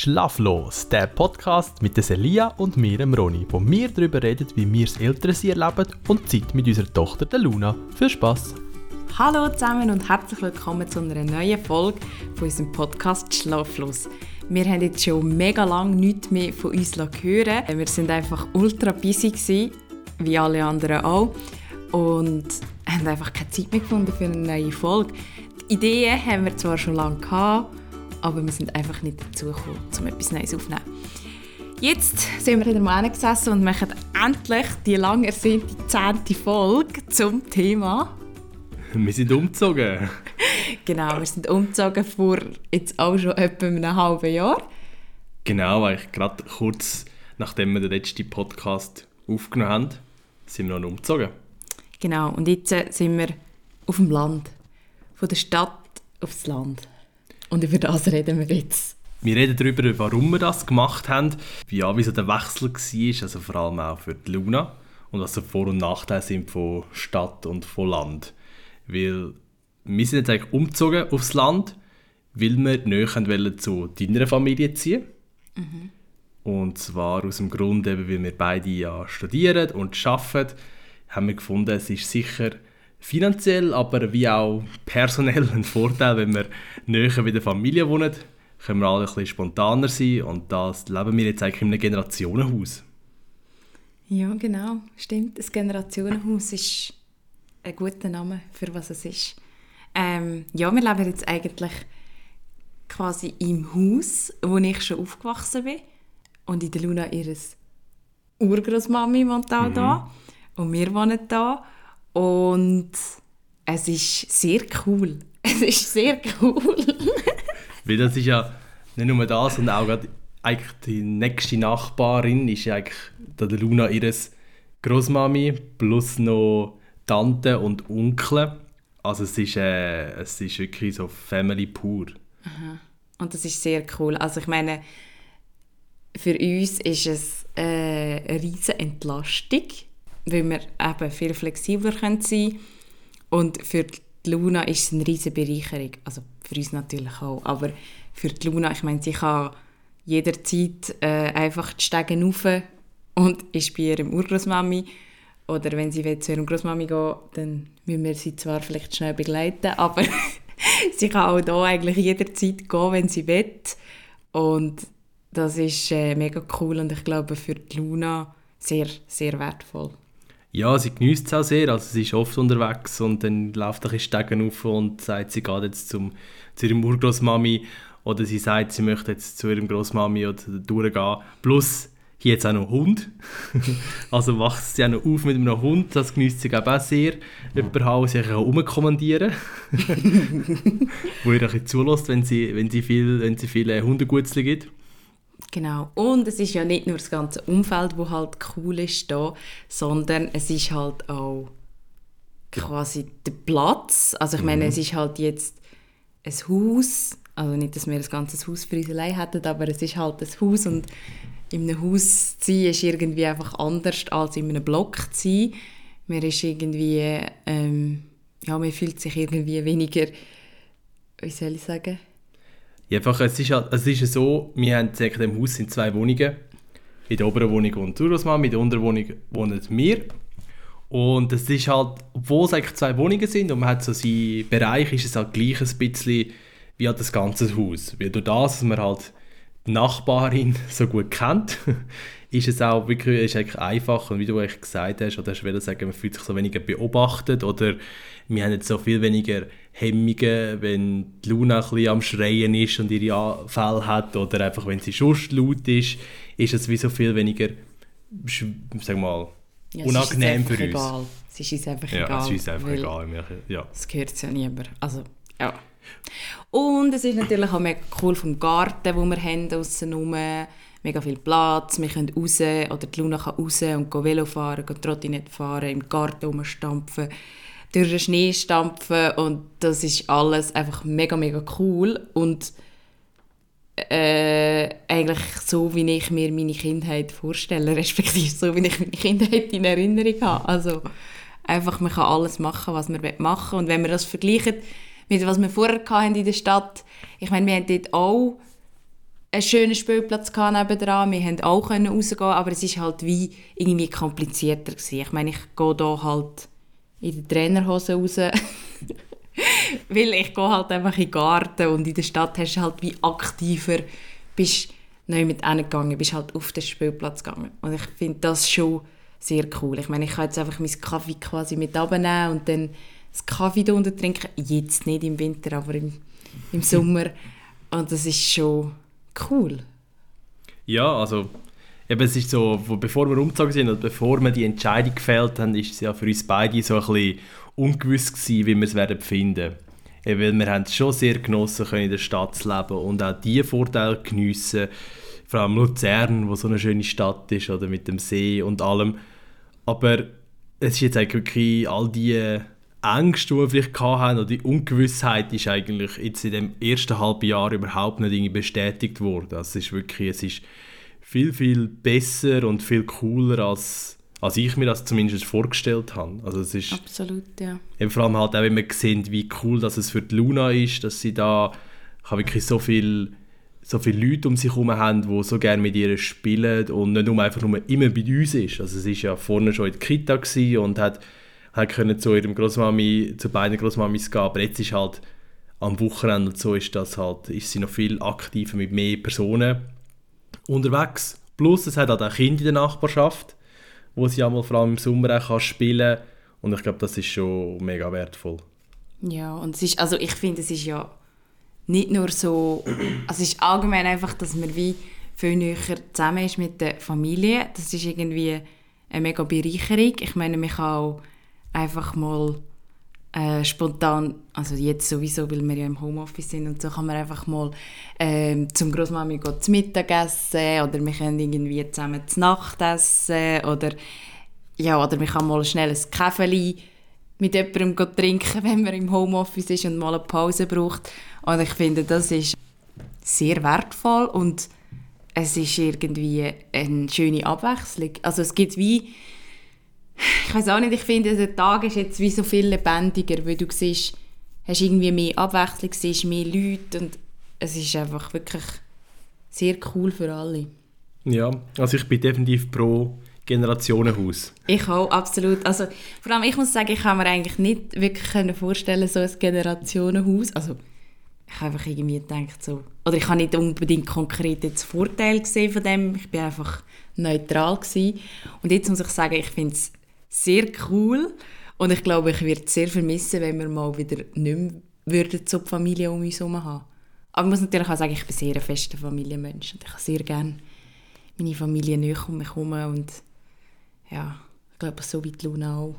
Schlaflos, der Podcast mit der Celia und mir, Ronny, wo wir darüber reden, wie wir das Elternsein erleben und Zeit mit unserer Tochter, der Luna. Viel Spaß! Hallo zusammen und herzlich willkommen zu einer neuen Folge von unserem Podcast Schlaflos. Wir haben jetzt schon mega lange nichts mehr von uns hören. Wir sind einfach ultra busy gewesen, wie alle anderen auch und haben einfach keine Zeit mehr gefunden für eine neue Folge. Die Ideen haben wir zwar schon lange gehabt, aber wir sind einfach nicht dazu gekommen, um etwas Neues aufzunehmen. Jetzt sind wir in der Mane gesessen und machen endlich die lang ersehnte zehnte Folge zum Thema. Wir sind umgezogen. genau, wir sind umgezogen vor jetzt auch schon etwa einem halben Jahr. Genau, eigentlich gerade kurz nachdem wir den letzten Podcast aufgenommen haben, sind wir noch umgezogen. Genau, und jetzt sind wir auf dem Land. Von der Stadt aufs Land. Und über das reden wir jetzt. Wir reden darüber, warum wir das gemacht haben, ja, wie so der Wechsel war, also vor allem auch für die Luna und was so Vor- und Nachteile sind von Stadt und von Land. Weil wir sind jetzt eigentlich umgezogen aufs Land, weil wir näher wollen zu deiner Familie ziehen. Mhm. Und zwar aus dem Grund, eben, weil wir beide ja studieren und arbeiten, haben wir gefunden, es ist sicher finanziell, aber wie auch personell ein Vorteil, wenn wir näher bei der Familie wohnen, können wir alle ein bisschen spontaner sein und das leben wir jetzt eigentlich in einem Generationenhaus. Ja, genau, stimmt. Das Generationenhaus ist ein guter Name für was es ist. Ähm, ja, wir leben jetzt eigentlich quasi im Haus, wo ich schon aufgewachsen bin und in der Luna ihres Urgroßmami wohnt auch mhm. da und wir wohnen da und es ist sehr cool. Es ist sehr cool. Weil das ist ja nicht nur das, sondern auch gerade eigentlich die nächste Nachbarin ist ja eigentlich der Luna ihres Großmami plus noch Tante und Onkel. Also es ist, äh, es ist wirklich so Family pur. Aha. Und das ist sehr cool. Also ich meine, für uns ist es äh, eine riesige Entlastung weil wir eben viel flexibler sein können. Und für die Luna ist es eine riesige Bereicherung. Also für uns natürlich auch. Aber für die Luna, ich meine, sie kann jederzeit äh, einfach die Stege rauf und ist bei ihrem Urgroßmami. Oder wenn sie zu ihrem Großmami gehen dann müssen wir sie zwar vielleicht schnell begleiten, aber sie kann auch hier eigentlich jederzeit gehen, wenn sie will. Und das ist äh, mega cool und ich glaube für die Luna sehr, sehr wertvoll. Ja, sie genießt es auch sehr. Also sie ist oft unterwegs und dann läuft ein Stegen auf und sagt, sie geht jetzt zum, zu ihrem Urgroßmami oder sie sagt, sie möchte jetzt zu ihrem Großmami oder durchgehen. Plus, hier jetzt auch noch Hund. also wacht sie auch noch auf mit einem Hund. Das genießt sie auch sehr. Jemand haben, sich auch umkommandieren Wo ihr ein bisschen zulässt, wenn sie, wenn sie, viel, wenn sie viele Hundegutzli gibt. Genau. Und es ist ja nicht nur das ganze Umfeld, wo halt cool ist da, sondern es ist halt auch quasi der Platz. Also ich meine, mhm. es ist halt jetzt ein Haus, also nicht, dass wir das ganze Haus für uns allein hätten, aber es ist halt ein Haus und in einem Haus zu sein ist irgendwie einfach anders als in einem Block zu sein. Man ist irgendwie, ähm, ja, man fühlt sich irgendwie weniger, wie soll ich sagen, einfach, es, ist halt, es ist so, wir haben in dem Haus sind zwei Wohnungen. In der oberen Wohnung wohnt Urosmann, in der unteren Wohnung wohnen wir. Und es ist halt, obwohl es eigentlich zwei Wohnungen sind und man hat so seinen Bereich, ist es halt gleich ein bisschen wie halt das ganze Haus. Weil durch das, dass man halt die Nachbarin so gut kennt, ist es auch wirklich ist eigentlich einfach und wie du eigentlich gesagt hast, oder hast du sagen, man fühlt sich so weniger beobachtet oder wir haben jetzt so viel weniger Hemmungen, wenn die Luna ein bisschen am Schreien ist und ihre Anfälle hat oder einfach wenn sie schon laut ist, ist es wie so viel weniger, sag mal, ja, unangenehm für uns. Egal. Es ist uns einfach ja, egal. Es ist einfach egal. Ja. Es gehört ja niemand. Also, ja. Und es ist natürlich auch mega cool vom Garten, wo wir haben, aussen rum. Mega viel Platz, wir können raus, oder die Luna kann raus und Velo fahren, Trottinett fahren, im Garten rumstampfen durch den Schnee stampfen und das ist alles einfach mega, mega cool und äh, eigentlich so, wie ich mir meine Kindheit vorstelle, respektive so, wie ich meine Kindheit in Erinnerung habe. Also einfach, man kann alles machen, was man machen will. Und wenn wir das vergleichen mit was wir vorher in der Stadt, ich meine, wir haben dort auch einen schönen Spielplatz nebenan, wir konnten auch rausgehen, aber es war halt wie irgendwie komplizierter gewesen. Ich meine, ich gehe hier halt in der Trainerhose raus, weil ich gehe halt einfach in den Garten und in der Stadt hast du halt wie aktiver, bist neu mit gegangen, bist halt auf den Spielplatz gegangen. Und ich finde das schon sehr cool. Ich meine, ich kann jetzt einfach meinen Kaffee quasi mit abnehmen und dann das Kaffee da unten trinken, jetzt nicht im Winter, aber im, im Sommer. Und das ist schon cool. Ja, also eben, es ist so, bevor wir umgezogen sind und bevor wir die Entscheidung gefällt haben, ist es ja für uns beide so ein bisschen ungewiss gewesen, wie wir es werden finden. Eben, wir haben es schon sehr genossen, können in der Stadt zu leben und auch diese Vorteile geniessen, vor allem Luzern, wo so eine schöne Stadt ist, oder mit dem See und allem. Aber es ist jetzt eigentlich wirklich all die Ängste, die wir vielleicht hatten, oder die Ungewissheit ist eigentlich jetzt in dem ersten halben Jahr überhaupt nicht bestätigt worden. Also es ist wirklich, es ist viel, viel besser und viel cooler, als, als ich mir das zumindest vorgestellt habe. Also es ist Absolut, ja. Eben vor allem halt auch, wenn wir sehen, wie cool dass es für die Luna ist, dass sie da wirklich so viel so viele Leute um sich herum haben, die so gerne mit ihr spielen und nicht nur einfach nur immer bei uns ist. Also es ist ja vorne schon in der Kita und hat halt können zu ihrem Großmami, zu beiden Großmamis gehen, aber jetzt ist halt am Wochenende so ist das halt, ist sie noch viel aktiver mit mehr Personen unterwegs. Plus es hat halt auch Kinder in der Nachbarschaft, wo sie einmal vor allem im Sommer auch kann spielen und ich glaube, das ist schon mega wertvoll. Ja, und es ist, also ich finde, es ist ja nicht nur so, also es ist allgemein einfach, dass man wie viel näher zusammen ist mit der Familie. Das ist irgendwie eine mega Bereicherung. Ich meine, man kann auch einfach mal äh, spontan, also jetzt sowieso, weil wir ja im Homeoffice sind und so, kann man einfach mal äh, zum Großmami zu Mittag essen oder wir können irgendwie zusammen zu Nacht essen oder ja, oder man kann mal schnell ein Kaffee mit jemandem trinken, wenn man im Homeoffice ist und mal eine Pause braucht. Und ich finde, das ist sehr wertvoll und es ist irgendwie eine schöne Abwechslung. Also es gibt wie ich weiß auch nicht, ich finde, der Tag ist jetzt wie so viel lebendiger, weil du siehst, hast irgendwie mehr Abwechslung, siehst mehr Leute und es ist einfach wirklich sehr cool für alle. Ja, also ich bin definitiv pro Generationenhaus. Ich auch, absolut. Also vor allem, ich muss sagen, ich kann mir eigentlich nicht wirklich vorstellen, so ein Generationenhaus. Also ich habe einfach irgendwie gedacht so, oder ich habe nicht unbedingt konkret jetzt Vorteil gesehen von dem, ich bin einfach neutral gewesen. Und jetzt muss ich sagen, ich finde es sehr cool. Und ich glaube, ich würde es sehr vermissen, wenn wir mal wieder nicht mehr so die Familie um uns herum haben. Aber ich muss natürlich auch sagen, ich bin sehr ein fester Familienmensch. Und ich habe sehr gerne meine Familie näher um mich herum. Und ja, ich glaube, so wie die Luna auch.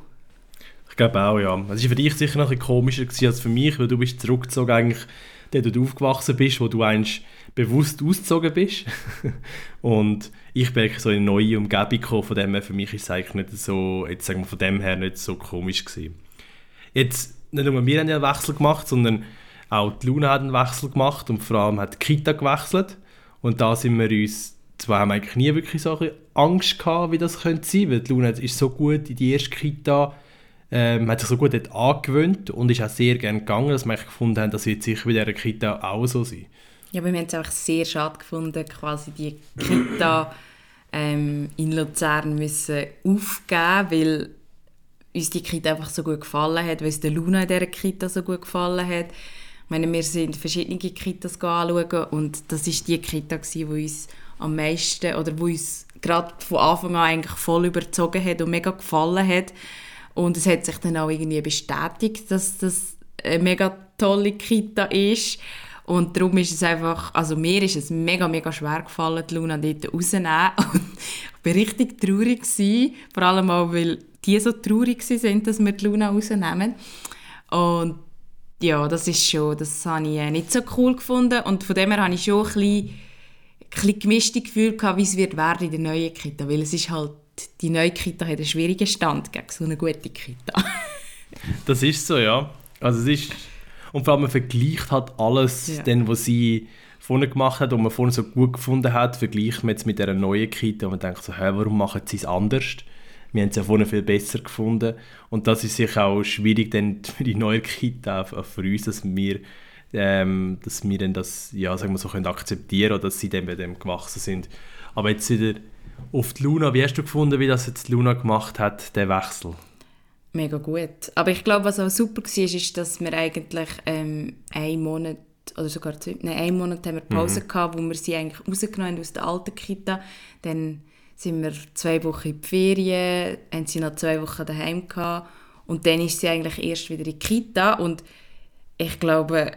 Ich glaube auch, ja. Es war für dich sicher noch ein komischer als für mich, weil du bist zurückgezogen eigentlich dort du aufgewachsen bist, wo du eigentlich bewusst ausgezogen bist. und ich bin so in eine neue Umgebung gekommen, von dem her für mich ist es eigentlich nicht so, jetzt sagen wir von dem her nicht so komisch gewesen. Jetzt, nicht nur wir haben ja einen Wechsel gemacht, sondern auch die Luna hat einen Wechsel gemacht und vor allem hat die Kita gewechselt. Und da sind wir uns, zwar haben eigentlich nie wirklich so Angst gehabt, wie das könnte sein, weil die Luna ist so gut in die erste Kita ähm, hat sich so gut dort angewöhnt und ist auch sehr gerne gegangen, dass wir gefunden haben, das wird sicher bei dieser Kita auch so sein. Ja, aber wir haben es auch sehr schade gefunden, quasi die Kita ähm, in Luzern müssen aufgeben, weil uns die Kita einfach so gut gefallen hat, weil es der Luna in dieser Kita so gut gefallen hat. Ich meine, wir sind verschiedene Kitas anschauen und das ist die Kita, die uns am meisten oder wo uns gerade von Anfang an eigentlich voll überzogen hat und mega gefallen hat. Und es hat sich dann auch irgendwie bestätigt, dass das eine mega tolle Kita ist. Und darum ist es einfach, also mir ist es mega, mega schwer gefallen, die Luna dort rauszunehmen. Ich war richtig traurig, gewesen, vor allem auch, weil die so traurig sind, dass wir die Luna rausnehmen. Und ja, das ist schon, das habe ich nicht so cool gefunden. Und von dem her habe ich schon ein bisschen, ein bisschen gemischte Gefühle gehabt, wie es wird werden in der neuen Kita. Weil es ist halt die neue Kita hat einen schwierigen Stand gegen so eine gute Kita. das ist so, ja. Also es ist... Und vor allem man vergleicht halt alles, ja. den, was sie vorne gemacht hat und man vorne so gut gefunden hat, vergleicht man jetzt mit der neuen Kita und man denkt so, hä, warum machen sie es anders? Wir haben es ja vorne viel besser gefunden und das ist sicher auch schwierig dann für die neue Kita, auch für uns, dass wir ähm, dass wir dann das, ja, sagen wir so, können akzeptieren oder dass sie dann bei dem gewachsen sind. Aber jetzt wieder auf die Luna, wie hast du gefunden, wie das jetzt Luna gemacht hat, der Wechsel? Mega gut. Aber ich glaube, was auch super war, ist, dass wir eigentlich ähm, einen Monat oder sogar zwei, nein, einen Monat haben wir Pause mhm. gehabt, wo wir sie eigentlich rausgenommen haben aus der alten Kita. Dann sind wir zwei Wochen in die Ferien, haben sie noch zwei Wochen daheim gehabt und dann ist sie eigentlich erst wieder in die Kita und ich glaube,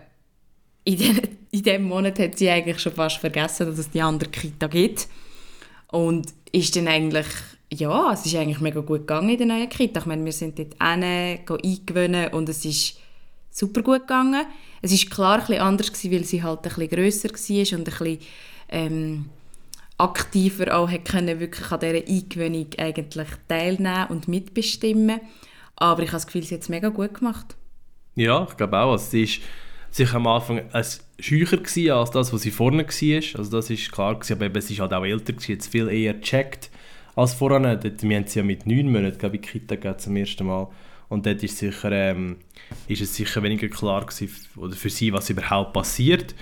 in, den, in diesem Monat hat sie eigentlich schon fast vergessen, dass es die andere Kita gibt. Und ist dann eigentlich, ja, es ist eigentlich mega gut gegangen in der neuen Kita. Ich meine, wir sind dort hin, eingewöhnen und es ist super gut gegangen. Es ist klar ein bisschen anders gewesen, weil sie halt ein bisschen grösser war und ein bisschen ähm, aktiver auch können wirklich an dieser Eingewöhnung eigentlich teilnehmen und mitbestimmen. Aber ich habe das Gefühl, sie hat es mega gut gemacht. Ja, ich glaube auch. Also sie ist sicher am Anfang schücher gewesen als das, was sie vorne war. Also das ist klar gewesen, aber eben, sie ist halt auch älter gewesen, jetzt viel eher gecheckt als vorher. Wir haben sie ja mit neun Monaten, glaube ich, Kita gegeben zum ersten Mal. Und dort ist, sicher, ähm, ist es sicher weniger klar gewesen, oder für sie, was überhaupt passiert.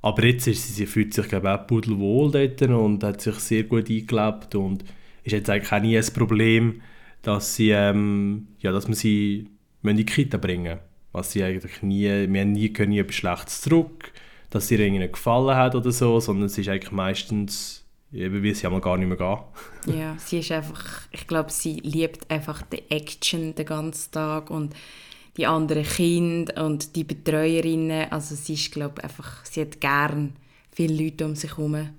Aber jetzt ist sie, sie fühlt sich glaube ich, auch pudelwohl dort und hat sich sehr gut eingelebt und ist jetzt eigentlich auch nie ein Problem, dass, sie, ähm, ja, dass man sie in die Kita bringen was sie eigentlich nie, wir haben nie können etwas Schlechtes zurück, dass sie ihnen gefallen hat oder so, sondern es ist eigentlich meistens, eben wie sie einmal gar nicht mehr gehen. ja, sie ist einfach, ich glaube, sie liebt einfach die Action den ganzen Tag und die anderen Kinder und die Betreuerinnen, also sie ist, glaube einfach, sie hat gern viele Leute um sich herum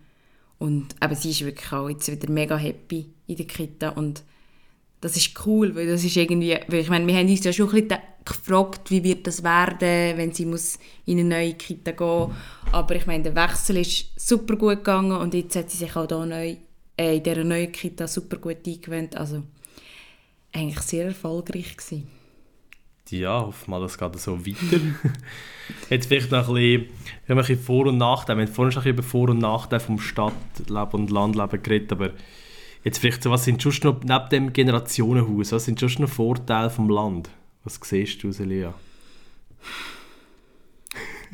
und aber sie ist wirklich auch jetzt wieder mega happy in der Kita und das ist cool, weil das ist irgendwie, weil ich meine, wir haben uns ja schon ein bisschen gefragt, wie wird das werden, wenn sie muss in eine neue Kita gehen aber ich meine, der Wechsel ist super gut gegangen und jetzt hat sie sich auch da neu, äh, in dieser neuen Kita super gut eingewöhnt, also eigentlich sehr erfolgreich gewesen. Ja, hoffen wir, das geht so weiter. Jetzt vielleicht noch ein bisschen, ein bisschen Vor- und Nachteile. Wir haben vorhin schon ein bisschen über Vor- und Nachteile vom Stadtleben und Landleben geredet, aber Jetzt vielleicht so, was sind schon noch, neben dem Generationenhaus, was sind schon noch Vorteile vom Land? Was siehst du, Celia?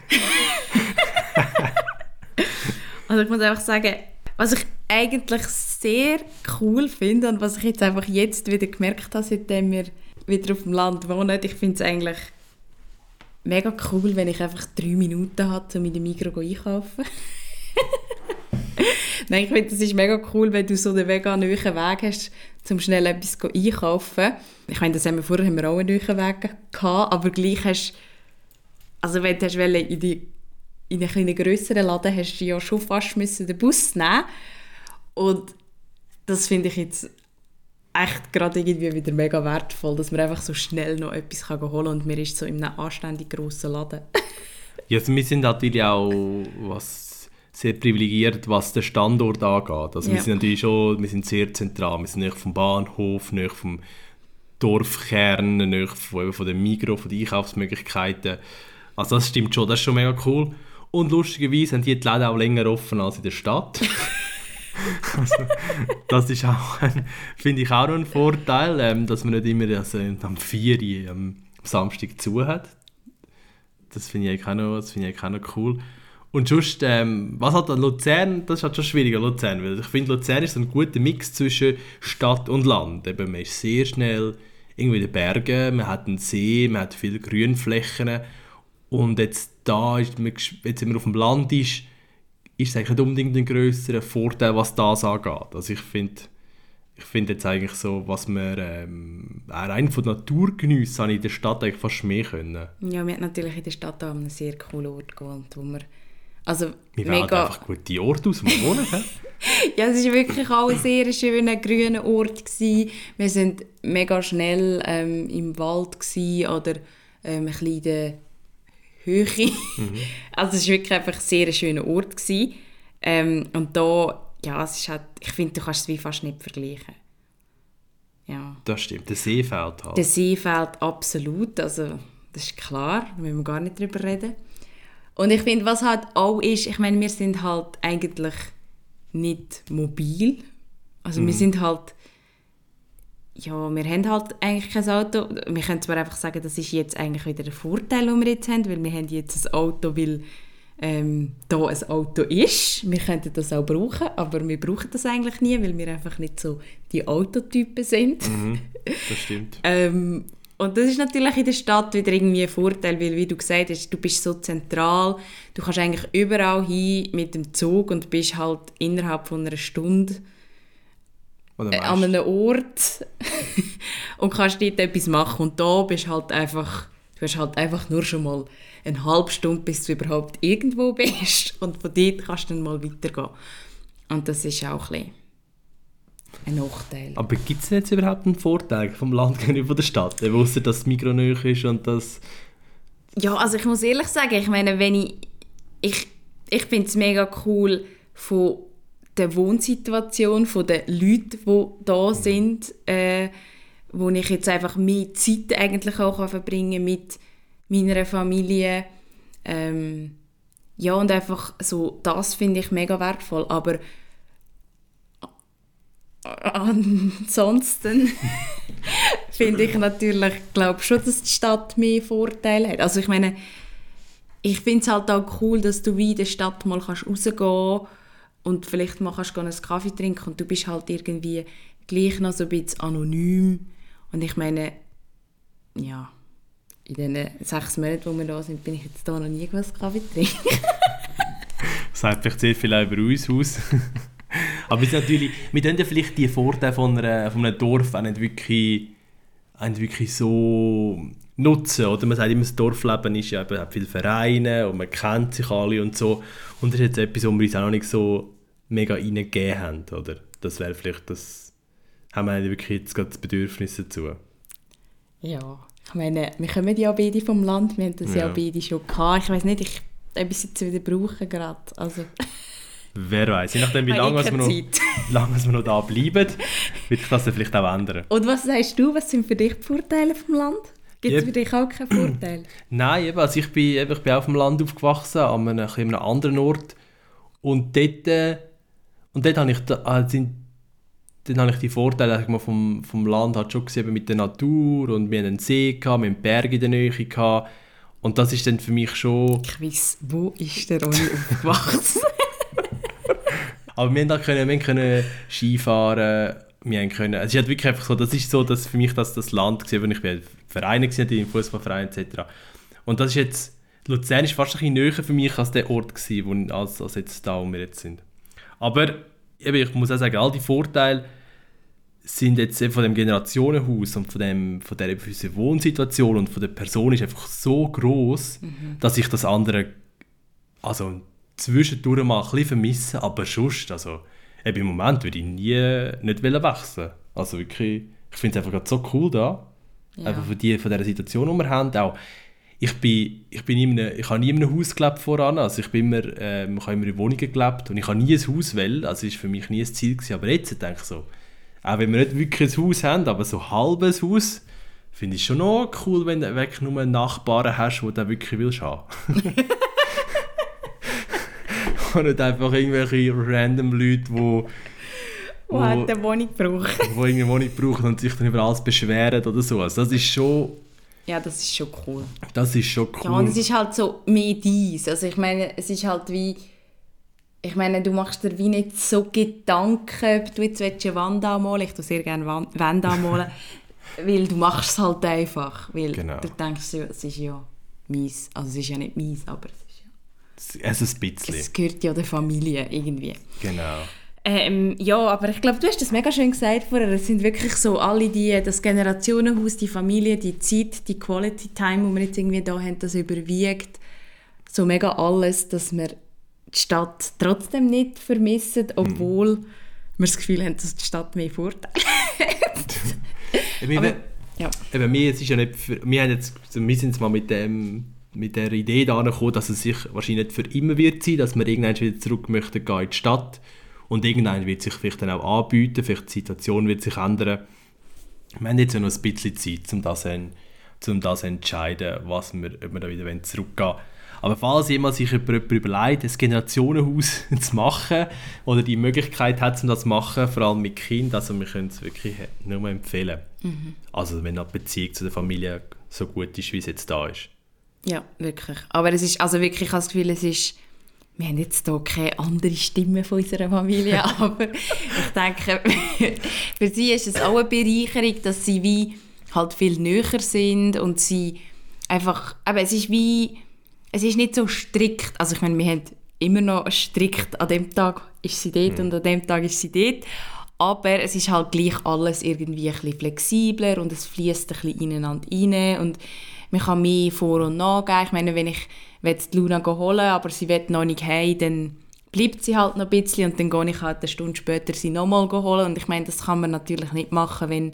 also ich muss einfach sagen, was ich eigentlich sehr cool finde und was ich jetzt einfach jetzt wieder gemerkt habe, seitdem wir wieder auf dem Land wohnen, ich finde es eigentlich mega cool, wenn ich einfach drei Minuten habe, um in den Migros einkaufen. Nein, ich finde, das ist mega cool, wenn du so einen mega nahen Weg hast, um schnell etwas einkaufen. Ich meine, das haben wir vorher haben wir auch einen nahen Weg gehabt, aber gleich hast also wenn du hast in, die, in einen kleinen grösseren Laden hast du ja schon fast müssen den Bus nehmen und das finde ich jetzt echt gerade irgendwie wieder mega wertvoll, dass man einfach so schnell noch etwas kann holen kann und mir ist so in einem anständig grossen Laden. ja, also wir sind natürlich auch, was sehr privilegiert, was den Standort angeht. Also ja. wir sind natürlich schon, wir sind sehr zentral. Wir sind nicht vom Bahnhof, nicht vom Dorfkern, nicht von, von den Migros, von den Einkaufsmöglichkeiten. Also das stimmt schon, das ist schon mega cool. Und lustigerweise haben die Läden auch länger offen als in der Stadt. also, das ist auch, finde ich, auch noch ein Vorteil, ähm, dass man nicht immer also, am 4 Uhr am Samstag zu hat. Das finde ich, auch noch, find ich auch noch cool. Und sonst, ähm, was hat Luzern, das ist halt schon schwieriger, Luzern, weil ich finde, Luzern ist ein guter Mix zwischen Stadt und Land. Eben, man ist sehr schnell irgendwie in den Bergen, man hat einen See, man hat viele Grünflächen und jetzt da, ist, jetzt wenn man auf dem Land ist, ist es eigentlich nicht unbedingt ein grösserer Vorteil, was das angeht. Also ich finde, ich finde jetzt eigentlich so, was wir ähm, rein von der Natur geniessen, ich in der Stadt eigentlich fast mehr können. Ja, wir haben natürlich in der Stadt an einem sehr coolen Ort gewohnt, wo wir also wir mega... einfach gute Orte aus, wo wir wohnen. ja, es war wirklich auch ein sehr schöner, grüner Ort. Gewesen. Wir waren mega schnell ähm, im Wald oder ähm, ein bisschen in der Höhe. Mhm. Also es war wirklich einfach ein sehr schöner Ort. Gewesen. Ähm, und da, ja, es ist halt, ich finde, du kannst es wie fast nicht vergleichen. Ja. Das stimmt, der See fehlt halt. Der See fehlt absolut, also das ist klar, da müssen wir gar nicht drüber reden. Und ich finde, was halt auch ist, ich meine, wir sind halt eigentlich nicht mobil. Also mhm. wir sind halt, ja, wir haben halt eigentlich kein Auto. Wir können zwar einfach sagen, das ist jetzt eigentlich wieder der Vorteil, den wir jetzt haben, weil wir haben jetzt ein Auto, weil ähm, da ein Auto ist. Wir könnten das auch brauchen, aber wir brauchen das eigentlich nie, weil wir einfach nicht so die Autotypen sind. Mhm, das stimmt. ähm, und das ist natürlich in der Stadt wieder irgendwie ein Vorteil, weil wie du gesagt hast, du bist so zentral, du kannst eigentlich überall hin mit dem Zug und bist halt innerhalb von einer Stunde äh, an einem Ort und kannst dort etwas machen. Und da bist halt einfach, du hast halt einfach nur schon mal eine halbe Stunde, bis du überhaupt irgendwo bist. Und von dort kannst du dann mal weitergehen. Und das ist auch ein, bisschen ein Nachteil. Aber gibt es jetzt überhaupt einen Vorteil vom Land gegenüber der Stadt? Ausser, dass das Mikro ist und das... Ja, also ich muss ehrlich sagen, ich meine, wenn ich, ich, ich finde es mega cool von der Wohnsituation, von den Leuten, die da sind, äh, wo ich jetzt einfach mehr Zeit eigentlich auch kann verbringen mit meiner Familie. Ähm, ja, und einfach so, das finde ich mega wertvoll, aber ansonsten finde ich natürlich, glaube schon, dass die Stadt mehr Vorteile hat. Also ich meine, ich finde es halt auch cool, dass du wie in der Stadt mal kannst rausgehen und vielleicht mal kannst einen Kaffee trinken und du bist halt irgendwie gleich noch so ein bisschen anonym. Und ich meine, ja, in den sechs Monaten, wo wir da sind, bin ich jetzt da noch nie einen Kaffee trinken. Das sagt vielleicht sehr viel über uns aus. Aber es ist natürlich, wir können ja vielleicht die Vorteile von, einer, von einem Dorf auch nicht wirklich, auch nicht wirklich so nutzen. Oder man sagt immer, das Dorfleben ist ja eben, hat viele Vereine und man kennt sich alle und so. Und das ist jetzt etwas, wo wir uns auch noch nicht so mega reingegeben haben. Oder? Das wäre vielleicht, das haben wir nicht wirklich jetzt gerade das Bedürfnis dazu. Ja, ich meine, wir kommen ja beide vom Land, wir haben das ja, Ja. beide schon gehabt. Ich weiß nicht, ich etwas jetzt wieder brauchen gerade. Also, Wer weiß, je nachdem, wie lange ich wir, noch, lange wir noch da bleiben, wird sich das dann vielleicht auch ändern. Und was sagst du, was sind für dich die Vorteile vom Land? Gibt es für dich auch keinen Vorteil? Nein, eben, also ich bin, eben, ich bin auf dem Land aufgewachsen, an einem, ein bisschen einem anderen Ort. Und dort, äh, und dort habe ich, da, äh, sind, dort habe ich die Vorteile sag ich mal, vom, vom Land halt schon gesehen, mit der Natur und wir hatten einen See, gehabt, wir hatten Berge in der Nähe. Gehabt. Und das ist dann für mich schon... Quiz, wo ist der Ronny aufgewachsen? Aber wir haben halt können, wir können Skifahren, wir haben können... Es ist halt wirklich einfach so, das ist so, dass für mich das, das Land gewesen, wo ich bin Vereine gesehen im Fußballverein etc. Und das ist jetzt... Luzern ist fast ein bisschen näher für mich als der Ort gewesen, wo, als, als jetzt da, wo wir jetzt sind. Aber eben, ich muss auch sagen, all die Vorteile sind jetzt eben von dem Generationenhaus und von, dem, von der von unserer Wohnsituation und von der Person ist einfach so groß, dass ich das andere also zwischendurch mal ein bisschen vermisse, aber sonst, also eben im Moment würde ich nie nicht wechseln. Also wirklich, ich finde es einfach so cool da, Ja. einfach von, die, von dieser Situation, die wir haben, auch ich bin, ich bin in einem, ich habe nie in einem Haus gelebt voran, also ich bin immer, ähm, ich habe immer in Wohnungen gelebt und ich habe nie ein Haus wollen, also ist für mich nie ein Ziel gewesen, aber jetzt denke ich so, auch wenn wir nicht wirklich ein Haus haben, aber so ein halbes Haus, finde ich schon noch cool, wenn du wirklich nur einen Nachbarn hast, den du wirklich willst haben. und nicht einfach irgendwelche random Leute, die Wo hat der Wohnung gebraucht? wo irgendeine Wohnung brauchen und sich dann über alles beschweren oder so. Also das ist schon, Ja, das ist schon cool. das ist schon cool. Ja, und es ist halt so mehr dies. Also ich meine, es ist halt wie... Ich meine, du machst dir wie nicht so Gedanken, ob du jetzt eine Wand anmalen Ich tue sehr gerne Wand- Wände anmalen. weil du machst es halt einfach. Weil Genau. du denkst, es ist ja mies. Also es ist ja nicht mies, aber es, es ist ein bisschen. es gehört ja der Familie irgendwie. Genau. Ähm, ja, aber ich glaube, du hast das mega schön gesagt vorher. Es sind wirklich so alle die, das Generationenhaus, die Familie, die Zeit, die Quality Time, die wir jetzt irgendwie da haben, das überwiegt so mega alles, dass wir die Stadt trotzdem nicht vermissen, obwohl wir das Gefühl haben, dass die Stadt mehr Vorteile Eben, Aber- ja. eben, wir, es ist ja nicht für, wir, haben jetzt, wir sind jetzt mal mit, dem, mit der Idee da gekommen, dass es sich wahrscheinlich nicht für immer wird sein, dass wir irgendwann wieder zurück möchten gehen in die Stadt und irgendwann wird sich vielleicht dann auch anbieten, vielleicht die Situation wird sich ändern. Wir haben jetzt ja noch ein bisschen Zeit, um das, um das zu entscheiden, was wir, ob wir da wieder zurückgehen wollen. Aber falls jemand sich jemand überlegt, ein Generationenhaus zu machen oder die Möglichkeit hat, um das zu machen, vor allem mit Kindern, also wir können es wirklich nur empfehlen. Mhm. Also wenn die Beziehung zu der Familie so gut ist, wie es jetzt da ist. Ja, wirklich. Aber es ist, also wirklich, ich habe das Gefühl, es ist, wir haben jetzt hier keine andere Stimme von unserer Familie, aber ich denke, für sie ist es auch eine Bereicherung, dass sie wie halt viel näher sind und sie einfach, aber es ist wie, es ist nicht so strikt, also ich meine, wir haben immer noch strikt, an dem Tag ist sie dort mhm. und an dem Tag ist sie dort, aber es ist halt gleich alles irgendwie ein bisschen flexibler und es fließt ein bisschen ineinander rein und man kann mehr vor- und nachgehen. Ich meine, wenn ich die Luna holen aber sie will noch nicht heim, dann bleibt sie halt noch ein bisschen und dann gehe ich halt eine Stunde später sie nochmal holen und ich meine, das kann man natürlich nicht machen, wenn,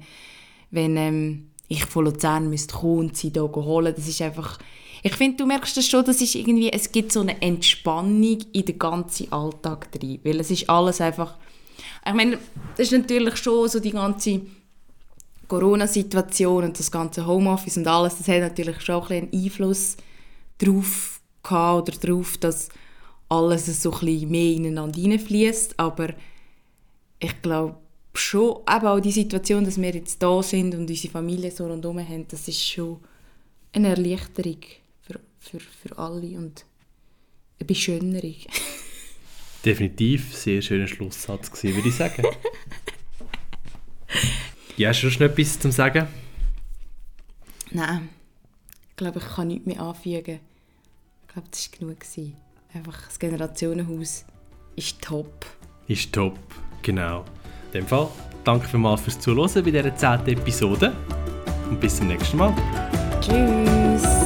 wenn ähm, ich von Luzern müsste kommen und sie hier holen. Das ist einfach... Ich finde, du merkst das schon, das ist irgendwie, es gibt so eine Entspannung in den ganzen Alltag drin, weil es ist alles einfach... Ich meine, das ist natürlich schon so die ganze Corona-Situation und das ganze Homeoffice und alles, das hat natürlich schon ein einen Einfluss darauf gehabt oder darauf, dass alles so ein bisschen mehr ineinander hineinfließt. Aber ich glaube schon, eben auch die Situation, dass wir jetzt da sind und unsere Familie so rundherum haben, das ist schon eine Erleichterung für, für, für alle und eine Beschönerung. Definitiv sehr schöner Schlusssatz gewesen, würde ich sagen. Ja, hast du noch etwas zu sagen? Nein. Ich glaube, ich kann nichts mehr anfügen. Ich glaube, das war genug. Gewesen. Einfach das Generationenhaus ist top. Ist top, genau. In dem Fall, danke vielmals fürs Zuhören bei dieser 10. Episode und bis zum nächsten Mal. Tschüss.